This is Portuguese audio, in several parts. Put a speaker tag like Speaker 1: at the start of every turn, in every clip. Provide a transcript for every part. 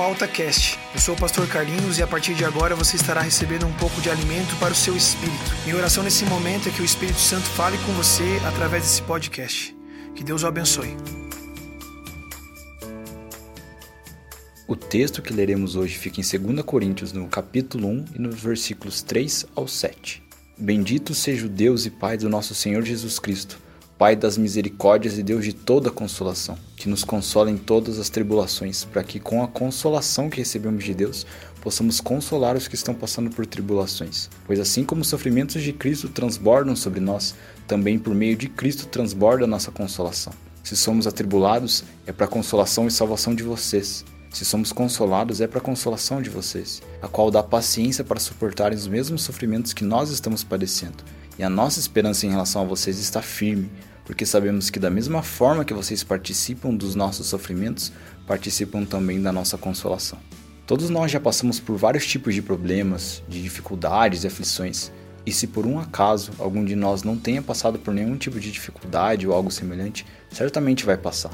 Speaker 1: ao AltaCast. Eu sou o pastor Carlinhos e a partir de agora você estará recebendo um pouco de alimento para o seu espírito. Minha oração nesse momento é que o Espírito Santo fale com você através desse podcast. Que Deus o abençoe.
Speaker 2: O texto que leremos hoje fica em 2 Coríntios, no capítulo 1 e nos versículos 3 ao 7. Bendito seja o Deus e Pai do nosso Senhor Jesus Cristo Pai das misericórdias e Deus de toda consolação, que nos consola em todas as tribulações, para que com a consolação que recebemos de Deus, possamos consolar os que estão passando por tribulações. Pois assim como os sofrimentos de Cristo transbordam sobre nós, também por meio de Cristo transborda a nossa consolação. Se somos atribulados, é para a consolação e salvação de vocês. Se somos consolados, é para a consolação de vocês, a qual dá paciência para suportarem os mesmos sofrimentos que nós estamos padecendo e a nossa esperança em relação a vocês está firme, porque sabemos que, da mesma forma que vocês participam dos nossos sofrimentos, participam também da nossa consolação. Todos nós já passamos por vários tipos de problemas, de dificuldades e aflições, e se por um acaso algum de nós não tenha passado por nenhum tipo de dificuldade ou algo semelhante, certamente vai passar.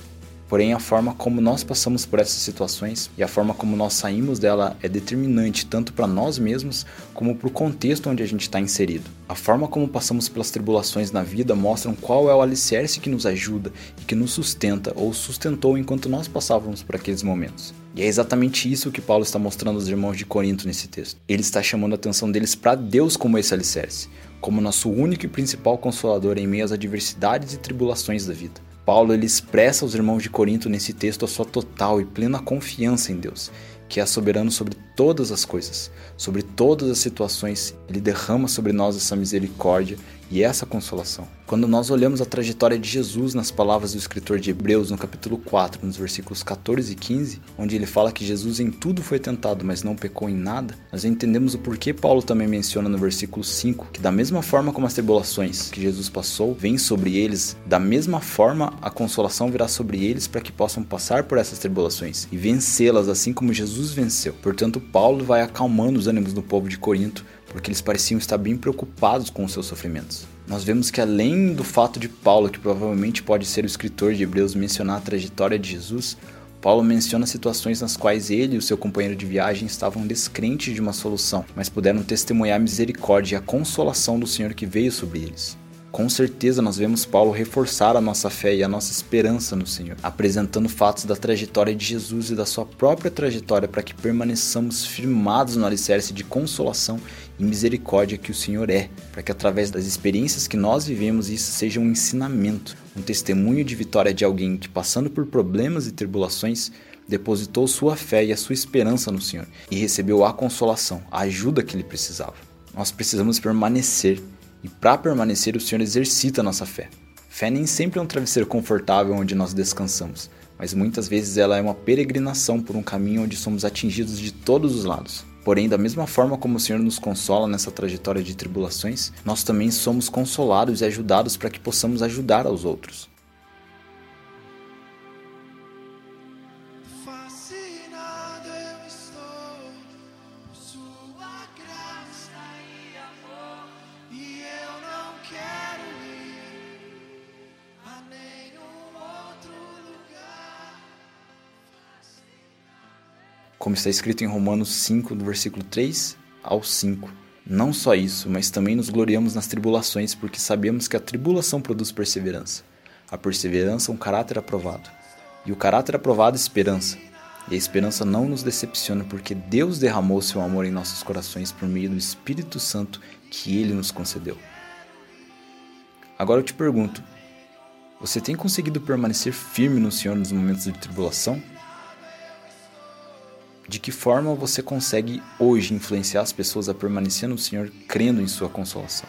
Speaker 2: Porém, a forma como nós passamos por essas situações e a forma como nós saímos dela é determinante tanto para nós mesmos como para o contexto onde a gente está inserido. A forma como passamos pelas tribulações na vida mostram qual é o alicerce que nos ajuda e que nos sustenta ou sustentou enquanto nós passávamos por aqueles momentos. E é exatamente isso que Paulo está mostrando aos irmãos de Corinto nesse texto. Ele está chamando a atenção deles para Deus como esse alicerce, como nosso único e principal consolador em meio às adversidades e tribulações da vida. Paulo ele expressa aos irmãos de Corinto nesse texto a sua total e plena confiança em Deus, que é soberano sobre todas as coisas, sobre todas as situações. Ele derrama sobre nós essa misericórdia e essa consolação. Quando nós olhamos a trajetória de Jesus nas palavras do escritor de Hebreus, no capítulo 4, nos versículos 14 e 15, onde ele fala que Jesus em tudo foi tentado, mas não pecou em nada, nós entendemos o porquê Paulo também menciona no versículo 5 que, da mesma forma como as tribulações que Jesus passou vêm sobre eles, da mesma forma a consolação virá sobre eles para que possam passar por essas tribulações e vencê-las, assim como Jesus venceu. Portanto, Paulo vai acalmando os ânimos do povo de Corinto porque eles pareciam estar bem preocupados com os seus sofrimentos. Nós vemos que além do fato de Paulo, que provavelmente pode ser o escritor de Hebreus, mencionar a trajetória de Jesus, Paulo menciona situações nas quais ele e o seu companheiro de viagem estavam descrentes de uma solução, mas puderam testemunhar a misericórdia e a consolação do Senhor que veio sobre eles. Com certeza nós vemos Paulo reforçar a nossa fé e a nossa esperança no Senhor, apresentando fatos da trajetória de Jesus e da sua própria trajetória para que permaneçamos firmados no alicerce de consolação e misericórdia que o Senhor é, para que através das experiências que nós vivemos isso seja um ensinamento, um testemunho de vitória de alguém que passando por problemas e tribulações depositou sua fé e a sua esperança no Senhor e recebeu a consolação, a ajuda que ele precisava. Nós precisamos permanecer e para permanecer, o Senhor exercita a nossa fé. Fé nem sempre é um travesseiro confortável onde nós descansamos, mas muitas vezes ela é uma peregrinação por um caminho onde somos atingidos de todos os lados. Porém, da mesma forma como o Senhor nos consola nessa trajetória de tribulações, nós também somos consolados e ajudados para que possamos ajudar aos outros. Como está escrito em Romanos 5, do versículo 3 ao 5. Não só isso, mas também nos gloriamos nas tribulações, porque sabemos que a tribulação produz perseverança. A perseverança, um caráter aprovado. E o caráter aprovado, esperança. E a esperança não nos decepciona, porque Deus derramou seu amor em nossos corações por meio do Espírito Santo que ele nos concedeu. Agora eu te pergunto: você tem conseguido permanecer firme no Senhor nos momentos de tribulação? De que forma você consegue hoje influenciar as pessoas a permanecer no Senhor crendo em sua consolação.